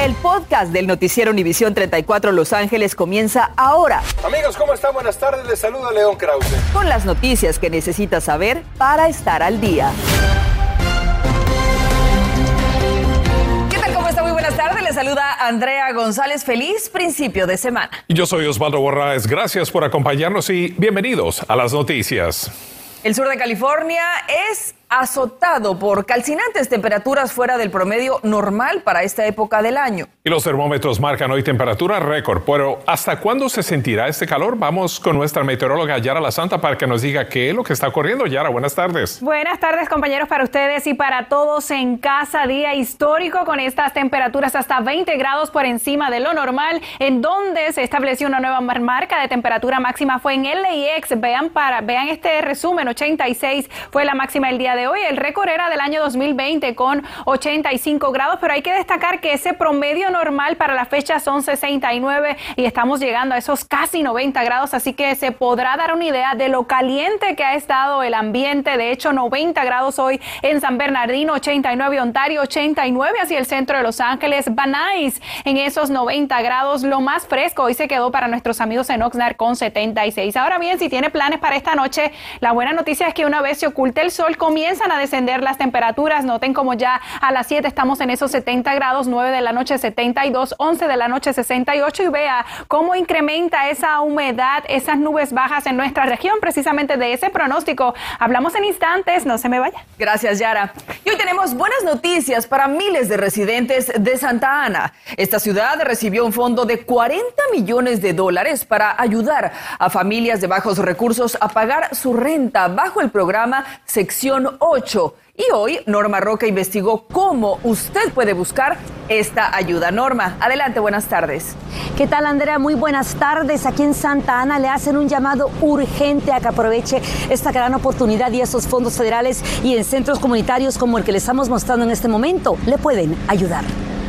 El podcast del noticiero Univisión 34 Los Ángeles comienza ahora. Amigos, ¿cómo están? Buenas tardes. Les saluda León Krause. Con las noticias que necesitas saber para estar al día. ¿Qué tal? ¿Cómo está? Muy buenas tardes. Les saluda Andrea González. Feliz principio de semana. Yo soy Osvaldo Borraes. Gracias por acompañarnos y bienvenidos a las noticias. El sur de California es azotado por calcinantes temperaturas fuera del promedio normal para esta época del año. Y los termómetros marcan hoy temperatura récord, pero ¿hasta cuándo se sentirá este calor? Vamos con nuestra meteoróloga Yara La Santa para que nos diga qué es lo que está ocurriendo. Yara, buenas tardes. Buenas tardes compañeros para ustedes y para todos en casa. Día histórico con estas temperaturas hasta 20 grados por encima de lo normal, en donde se estableció una nueva marca de temperatura máxima fue en LAX. Vean, para, vean este resumen, 86 fue la máxima el día de hoy. El récord era del año 2020 con 85 grados, pero hay que destacar que ese promedio normal para la fecha son 69 y estamos llegando a esos casi 90 grados, así que se podrá dar una idea de lo caliente que ha estado el ambiente. De hecho, 90 grados hoy en San Bernardino, 89 Ontario, 89 hacia el centro de Los Ángeles, Banais en esos 90 grados. Lo más fresco hoy se quedó para nuestros amigos en Oxnard con 76. Ahora bien, si tiene planes para esta noche, la buena noticia es que una vez se oculte el sol, comienza comienzan a descender las temperaturas. Noten como ya a las 7 estamos en esos 70 grados, 9 de la noche 72, 11 de la noche 68 y vea cómo incrementa esa humedad, esas nubes bajas en nuestra región. Precisamente de ese pronóstico hablamos en instantes, no se me vaya. Gracias, Yara. Y hoy tenemos buenas noticias para miles de residentes de Santa Ana. Esta ciudad recibió un fondo de 40 millones de dólares para ayudar a familias de bajos recursos a pagar su renta bajo el programa Sección 8. Y hoy Norma Roca investigó cómo usted puede buscar esta ayuda. Norma, adelante, buenas tardes. ¿Qué tal, Andrea? Muy buenas tardes. Aquí en Santa Ana le hacen un llamado urgente a que aproveche esta gran oportunidad y esos fondos federales y en centros comunitarios como el que le estamos mostrando en este momento le pueden ayudar.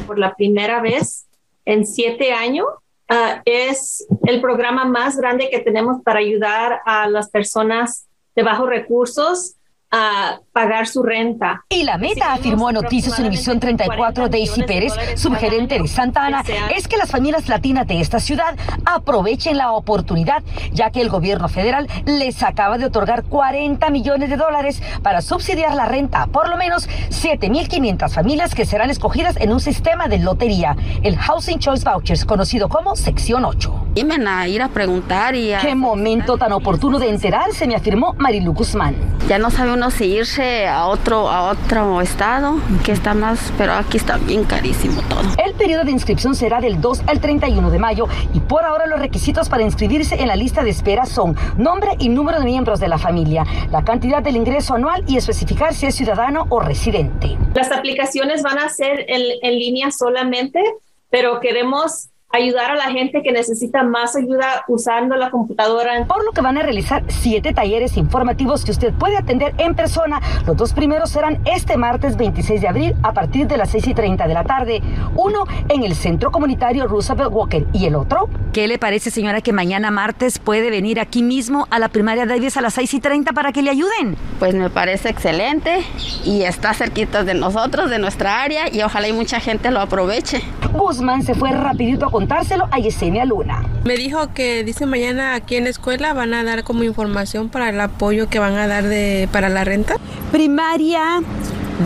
Por la primera vez en siete años, uh, es el programa más grande que tenemos para ayudar a las personas de bajos recursos a pagar su renta. Y la meta, afirmó a Noticias Univisión 34 Daisy Pérez, subgerente de Santa Ana, es que las familias latinas de esta ciudad aprovechen la oportunidad, ya que el gobierno federal les acaba de otorgar 40 millones de dólares para subsidiar la renta a por lo menos 7.500 familias que serán escogidas en un sistema de lotería, el Housing Choice Vouchers, conocido como Sección 8. Iban a ir a preguntar y Qué momento tan oportuno de enterarse, me afirmó Marilu Guzmán. Ya no sabe uno si irse a otro, a otro estado, que está más, pero aquí está bien carísimo todo. El periodo de inscripción será del 2 al 31 de mayo y por ahora los requisitos para inscribirse en la lista de espera son nombre y número de miembros de la familia, la cantidad del ingreso anual y especificar si es ciudadano o residente. Las aplicaciones van a ser en, en línea solamente, pero queremos ayudar a la gente que necesita más ayuda usando la computadora. Por lo que van a realizar siete talleres informativos que usted puede atender en persona. Los dos primeros serán este martes 26 de abril a partir de las 6 y 30 de la tarde. Uno en el Centro Comunitario Roosevelt Walker y el otro. ¿Qué le parece, señora, que mañana martes puede venir aquí mismo a la primaria Davis a las 6 y 30 para que le ayuden? Pues me parece excelente y está cerquita de nosotros, de nuestra área y ojalá y mucha gente lo aproveche. Guzmán se fue rapidito a contárselo a Yesenia Luna. Me dijo que dice mañana aquí en la escuela van a dar como información para el apoyo que van a dar de para la renta. Primaria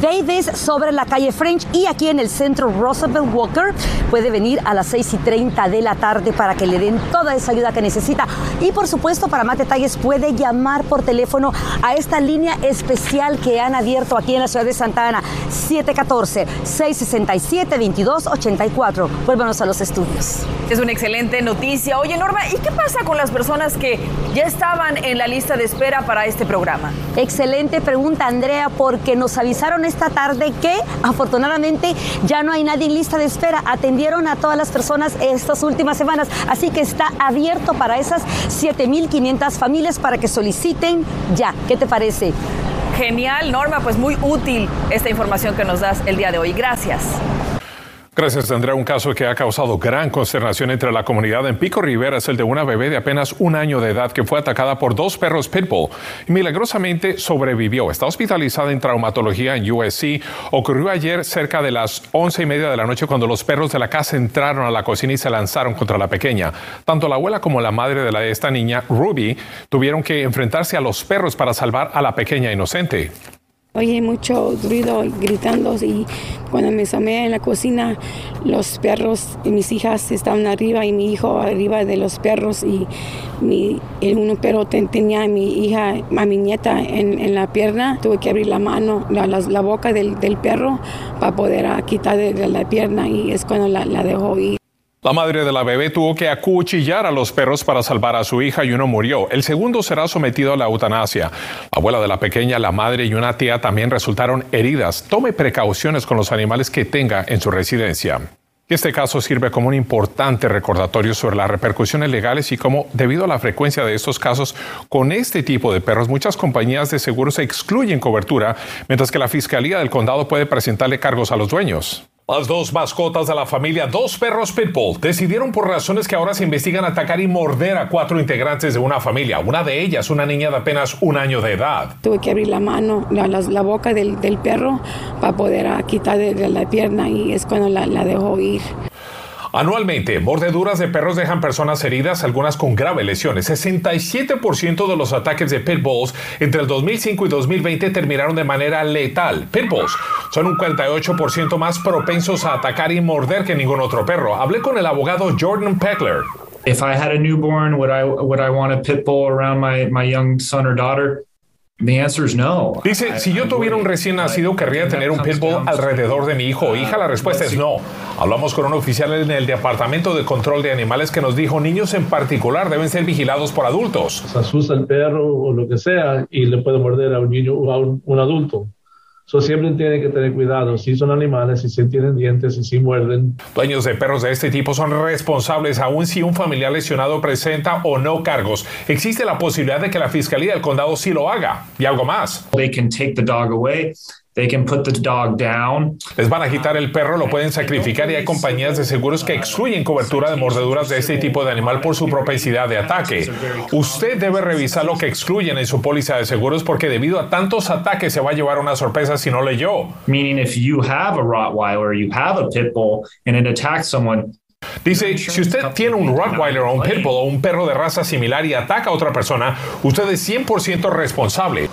Davis sobre la calle French y aquí en el centro Roosevelt Walker. Puede venir a las 6 y 30 de la tarde para que le den toda esa ayuda que necesita. Y por supuesto, para más detalles, puede llamar por teléfono a esta línea especial que han abierto aquí en la ciudad de Santa Ana, 714-667-2284. Vuélvanos a los estudios. Es una excelente noticia. Oye, Norma, ¿y qué pasa con las personas que ya estaban en la lista de espera para este programa? Excelente pregunta, Andrea, porque nos avisaron esta tarde que afortunadamente ya no hay nadie en lista de espera. Atendieron a todas las personas estas últimas semanas, así que está abierto para esas 7.500 familias para que soliciten ya. ¿Qué te parece? Genial, Norma, pues muy útil esta información que nos das el día de hoy. Gracias. Gracias, Andrea. Un caso que ha causado gran consternación entre la comunidad en Pico Rivera es el de una bebé de apenas un año de edad que fue atacada por dos perros pitbull y milagrosamente sobrevivió. Está hospitalizada en traumatología en USC. Ocurrió ayer cerca de las once y media de la noche cuando los perros de la casa entraron a la cocina y se lanzaron contra la pequeña. Tanto la abuela como la madre de, la, de esta niña, Ruby, tuvieron que enfrentarse a los perros para salvar a la pequeña inocente. Oye mucho ruido gritando y cuando me asomé en la cocina los perros y mis hijas estaban arriba y mi hijo arriba de los perros y mi, el uno perro tenía a mi hija, a mi nieta en, la pierna. Tuve que abrir la mano, la, boca del, perro para poder quitar de, la pierna y es cuando la, la dejó ir. La madre de la bebé tuvo que acuchillar a los perros para salvar a su hija y uno murió. El segundo será sometido a la eutanasia. La abuela de la pequeña, la madre y una tía también resultaron heridas. Tome precauciones con los animales que tenga en su residencia. Este caso sirve como un importante recordatorio sobre las repercusiones legales y cómo, debido a la frecuencia de estos casos con este tipo de perros, muchas compañías de seguros excluyen cobertura, mientras que la Fiscalía del Condado puede presentarle cargos a los dueños. Las dos mascotas de la familia, dos perros pitbull, decidieron por razones que ahora se investigan atacar y morder a cuatro integrantes de una familia. Una de ellas, una niña de apenas un año de edad. Tuve que abrir la mano, la, boca del, perro para poder quitar de, la pierna y es cuando la, la dejó ir. Anualmente, mordeduras de perros dejan personas heridas, algunas con graves lesiones. 67% de los ataques de pitbulls entre el 2005 y 2020 terminaron de manera letal. Pitbulls son un 48% más propensos a atacar y morder que ningún otro perro. Hablé con el abogado Jordan Peckler. If I had a newborn, would I would I want a pit bull around my my young son or daughter? Dice, si yo tuviera un recién nacido, ¿querría tener un pitbull alrededor de mi hijo o hija? La respuesta es no. Hablamos con un oficial en el Departamento de Control de Animales que nos dijo, niños en particular deben ser vigilados por adultos. Se asusta el perro o lo que sea y le puede morder a un niño o a un adulto. So, siempre tienen que tener cuidado. Si son animales, si se tienen dientes, y si muerden. Dueños de perros de este tipo son responsables aun si un familiar lesionado presenta o no cargos. Existe la posibilidad de que la Fiscalía del Condado sí lo haga. Y algo más. They can take the dog away. They can put the dog down. Les van a quitar el perro, lo pueden sacrificar y hay compañías de seguros que excluyen cobertura de mordeduras de este tipo de animal por su propensidad de ataque. Usted debe revisar lo que excluyen en su póliza de seguros porque debido a tantos ataques se va a llevar una sorpresa si no leyó. Meaning if you have a Rottweiler, you have a pit bull and it attacks someone, Dice, si usted tiene un Rottweiler o un Pitbull o un perro de raza similar y ataca a otra persona, usted es 100% responsable.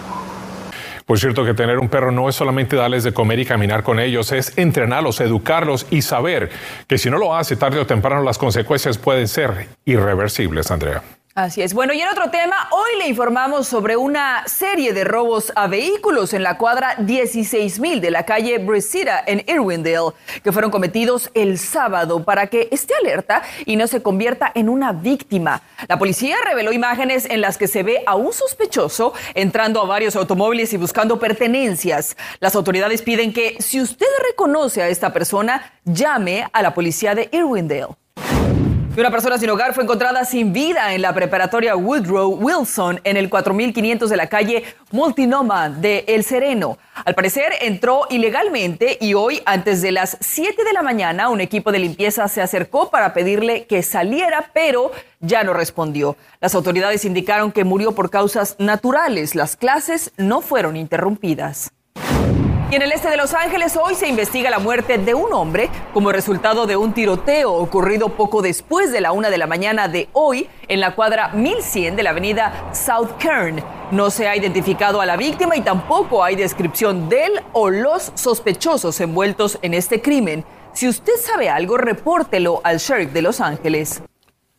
Por cierto que tener un perro no es solamente darles de comer y caminar con ellos, es entrenarlos, educarlos y saber que si no lo hace tarde o temprano las consecuencias pueden ser irreversibles, Andrea. Así es. Bueno, y en otro tema, hoy le informamos sobre una serie de robos a vehículos en la cuadra 16000 de la calle Brisita en Irwindale, que fueron cometidos el sábado para que esté alerta y no se convierta en una víctima. La policía reveló imágenes en las que se ve a un sospechoso entrando a varios automóviles y buscando pertenencias. Las autoridades piden que si usted reconoce a esta persona, llame a la policía de Irwindale. Una persona sin hogar fue encontrada sin vida en la preparatoria Woodrow Wilson en el 4500 de la calle Multinoma de El Sereno. Al parecer entró ilegalmente y hoy, antes de las 7 de la mañana, un equipo de limpieza se acercó para pedirle que saliera, pero ya no respondió. Las autoridades indicaron que murió por causas naturales. Las clases no fueron interrumpidas. Y en el este de Los Ángeles hoy se investiga la muerte de un hombre como resultado de un tiroteo ocurrido poco después de la una de la mañana de hoy en la cuadra 1100 de la avenida South Kern. No se ha identificado a la víctima y tampoco hay descripción de él o los sospechosos envueltos en este crimen. Si usted sabe algo, repórtelo al sheriff de Los Ángeles.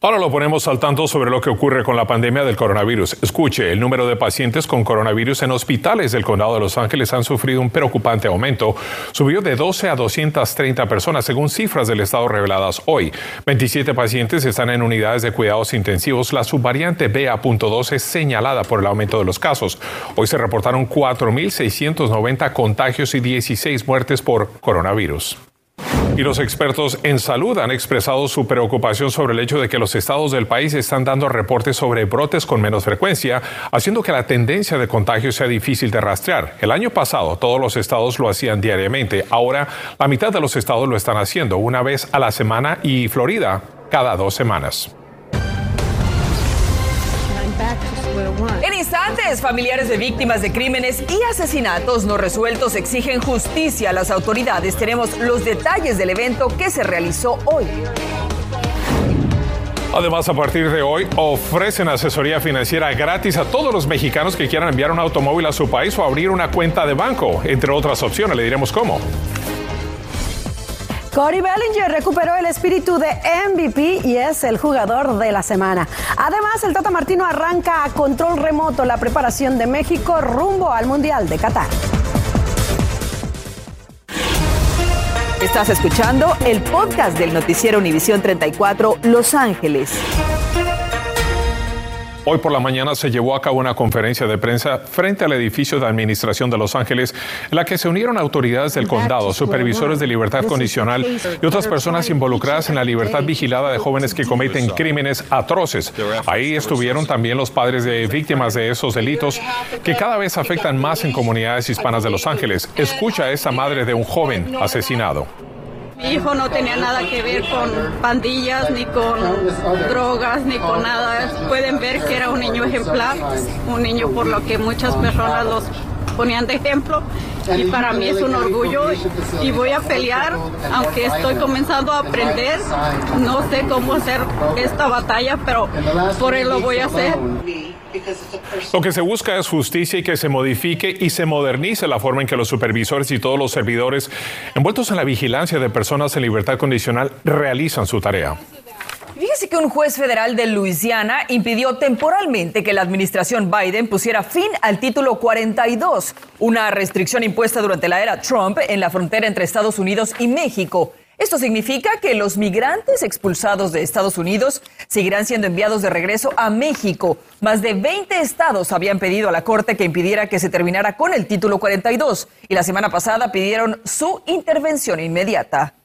Ahora lo ponemos al tanto sobre lo que ocurre con la pandemia del coronavirus. Escuche, el número de pacientes con coronavirus en hospitales del condado de Los Ángeles han sufrido un preocupante aumento. Subió de 12 a 230 personas, según cifras del estado reveladas hoy. 27 pacientes están en unidades de cuidados intensivos. La subvariante BA.2 es señalada por el aumento de los casos. Hoy se reportaron 4.690 contagios y 16 muertes por coronavirus. Y los expertos en salud han expresado su preocupación sobre el hecho de que los estados del país están dando reportes sobre brotes con menos frecuencia, haciendo que la tendencia de contagio sea difícil de rastrear. El año pasado todos los estados lo hacían diariamente, ahora la mitad de los estados lo están haciendo una vez a la semana y Florida cada dos semanas. En instantes, familiares de víctimas de crímenes y asesinatos no resueltos exigen justicia a las autoridades. Tenemos los detalles del evento que se realizó hoy. Además, a partir de hoy ofrecen asesoría financiera gratis a todos los mexicanos que quieran enviar un automóvil a su país o abrir una cuenta de banco, entre otras opciones. Le diremos cómo. Cody Bellinger recuperó el espíritu de MVP y es el jugador de la semana. Además, el Tata Martino arranca a control remoto la preparación de México rumbo al Mundial de Qatar. Estás escuchando el podcast del noticiero Univisión 34 Los Ángeles. Hoy por la mañana se llevó a cabo una conferencia de prensa frente al edificio de administración de Los Ángeles, en la que se unieron autoridades del condado, supervisores de libertad condicional y otras personas involucradas en la libertad vigilada de jóvenes que cometen crímenes atroces. Ahí estuvieron también los padres de víctimas de esos delitos que cada vez afectan más en comunidades hispanas de Los Ángeles. Escucha a esa madre de un joven asesinado. Mi hijo no tenía nada que ver con pandillas, ni con drogas, ni con nada. Pueden ver que era un niño ejemplar, un niño por lo que muchas personas los ponían de ejemplo y para mí es un orgullo y voy a pelear, aunque estoy comenzando a aprender, no sé cómo hacer esta batalla, pero por él lo voy a hacer. Lo que se busca es justicia y que se modifique y se modernice la forma en que los supervisores y todos los servidores envueltos en la vigilancia de personas en libertad condicional realizan su tarea. Fíjese que un juez federal de Luisiana impidió temporalmente que la administración Biden pusiera fin al título 42, una restricción impuesta durante la era Trump en la frontera entre Estados Unidos y México. Esto significa que los migrantes expulsados de Estados Unidos seguirán siendo enviados de regreso a México. Más de 20 estados habían pedido a la Corte que impidiera que se terminara con el título 42 y la semana pasada pidieron su intervención inmediata.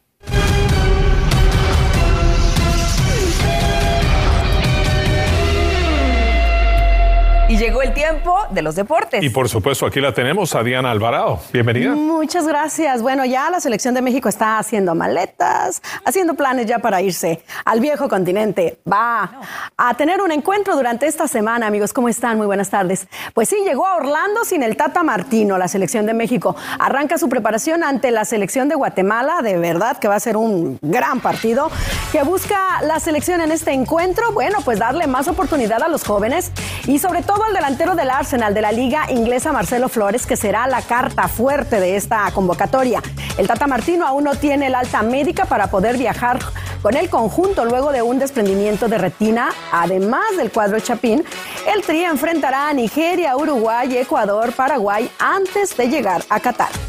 De los deportes. Y por supuesto, aquí la tenemos a Diana Alvarado. Bienvenida. Muchas gracias. Bueno, ya la selección de México está haciendo maletas, haciendo planes ya para irse al viejo continente. Va a tener un encuentro durante esta semana, amigos. ¿Cómo están? Muy buenas tardes. Pues sí, llegó a Orlando sin el Tata Martino, la selección de México. Arranca su preparación ante la selección de Guatemala. De verdad que va a ser un gran partido. que busca la selección en este encuentro? Bueno, pues darle más oportunidad a los jóvenes y sobre todo al delantero del Arsenal de la Liga Inglesa, Marcelo Flores, que será la carta fuerte de esta convocatoria. El Tata Martino aún no tiene el alta médica para poder viajar con el conjunto luego de un desprendimiento de retina, además del cuadro Chapín. El Tri enfrentará a Nigeria, Uruguay, Ecuador, Paraguay antes de llegar a Qatar.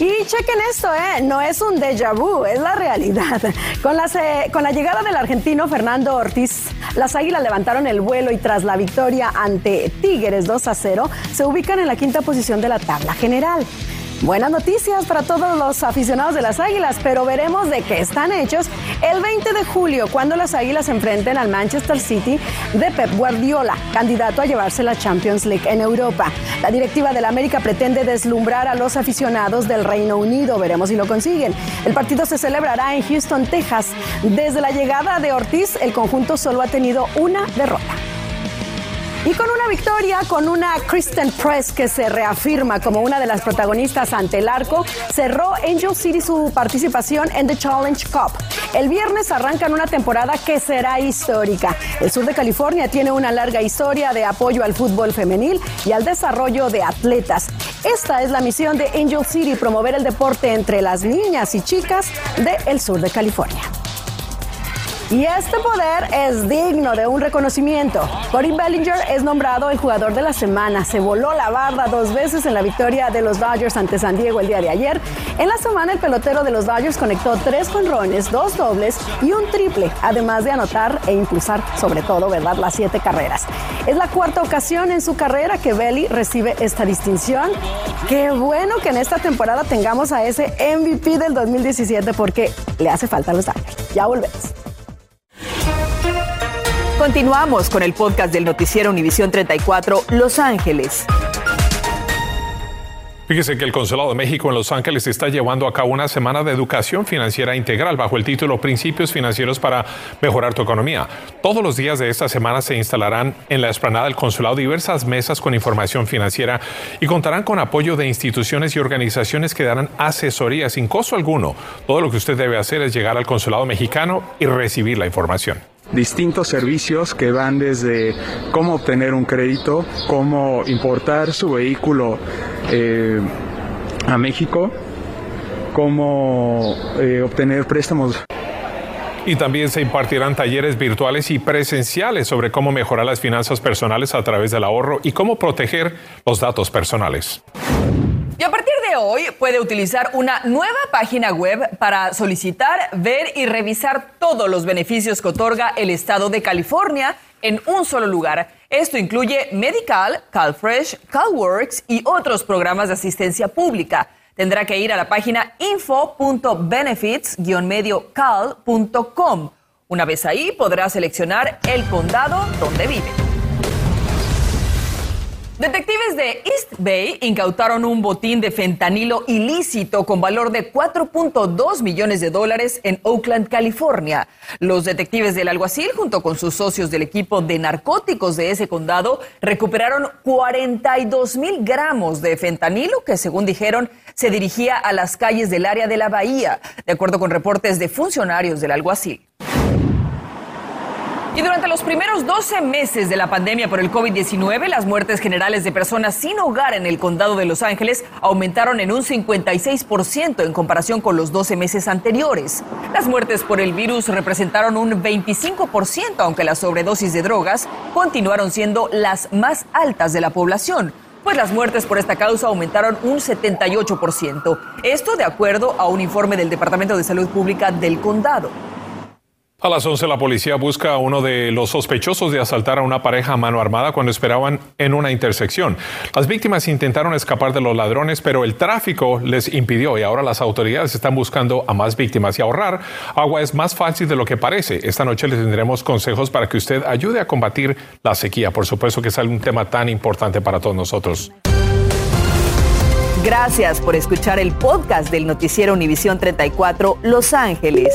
Y chequen esto, ¿eh? no es un déjà vu, es la realidad. Con la, con la llegada del argentino Fernando Ortiz, las Águilas levantaron el vuelo y tras la victoria ante Tigres 2 a 0, se ubican en la quinta posición de la tabla general. Buenas noticias para todos los aficionados de las Águilas, pero veremos de qué están hechos el 20 de julio, cuando las Águilas enfrenten al Manchester City de Pep Guardiola, candidato a llevarse la Champions League en Europa. La directiva del América pretende deslumbrar a los aficionados del Reino Unido, veremos si lo consiguen. El partido se celebrará en Houston, Texas. Desde la llegada de Ortiz, el conjunto solo ha tenido una derrota. Y con una victoria, con una Kristen Press que se reafirma como una de las protagonistas ante el arco, cerró Angel City su participación en The Challenge Cup. El viernes arrancan una temporada que será histórica. El sur de California tiene una larga historia de apoyo al fútbol femenil y al desarrollo de atletas. Esta es la misión de Angel City, promover el deporte entre las niñas y chicas del sur de California. Y este poder es digno de un reconocimiento. Cory Bellinger es nombrado el jugador de la semana. Se voló la barda dos veces en la victoria de los Dodgers ante San Diego el día de ayer. En la semana el pelotero de los Dodgers conectó tres jonrones, dos dobles y un triple, además de anotar e impulsar sobre todo, ¿verdad?, las siete carreras. Es la cuarta ocasión en su carrera que Belly recibe esta distinción. Qué bueno que en esta temporada tengamos a ese MVP del 2017 porque le hace falta a los Dodgers. Ya volvemos. Continuamos con el podcast del noticiero Univisión 34 Los Ángeles. Fíjese que el Consulado de México en Los Ángeles está llevando a cabo una semana de educación financiera integral bajo el título Principios Financieros para Mejorar tu Economía. Todos los días de esta semana se instalarán en la explanada del Consulado diversas mesas con información financiera y contarán con apoyo de instituciones y organizaciones que darán asesoría sin costo alguno. Todo lo que usted debe hacer es llegar al Consulado mexicano y recibir la información distintos servicios que van desde cómo obtener un crédito, cómo importar su vehículo eh, a México, cómo eh, obtener préstamos. Y también se impartirán talleres virtuales y presenciales sobre cómo mejorar las finanzas personales a través del ahorro y cómo proteger los datos personales. Puede utilizar una nueva página web para solicitar, ver y revisar todos los beneficios que otorga el estado de California en un solo lugar. Esto incluye Medical, CalFresh, CalWorks y otros programas de asistencia pública. Tendrá que ir a la página info.benefits-mediocal.com. Una vez ahí podrá seleccionar el condado donde vive. Detectives de East Bay incautaron un botín de fentanilo ilícito con valor de 4.2 millones de dólares en Oakland, California. Los detectives del alguacil, junto con sus socios del equipo de narcóticos de ese condado, recuperaron 42 mil gramos de fentanilo que, según dijeron, se dirigía a las calles del área de la bahía, de acuerdo con reportes de funcionarios del alguacil. Y durante los primeros 12 meses de la pandemia por el COVID-19, las muertes generales de personas sin hogar en el condado de Los Ángeles aumentaron en un 56% en comparación con los 12 meses anteriores. Las muertes por el virus representaron un 25%, aunque las sobredosis de drogas continuaron siendo las más altas de la población pues las muertes por esta causa aumentaron un 78%. Esto de acuerdo a un informe del Departamento de Salud Pública del condado. A las 11 la policía busca a uno de los sospechosos de asaltar a una pareja a mano armada cuando esperaban en una intersección. Las víctimas intentaron escapar de los ladrones, pero el tráfico les impidió y ahora las autoridades están buscando a más víctimas y ahorrar agua es más fácil de lo que parece. Esta noche les tendremos consejos para que usted ayude a combatir la sequía. Por supuesto que es un tema tan importante para todos nosotros. Gracias por escuchar el podcast del noticiero Univisión 34 Los Ángeles.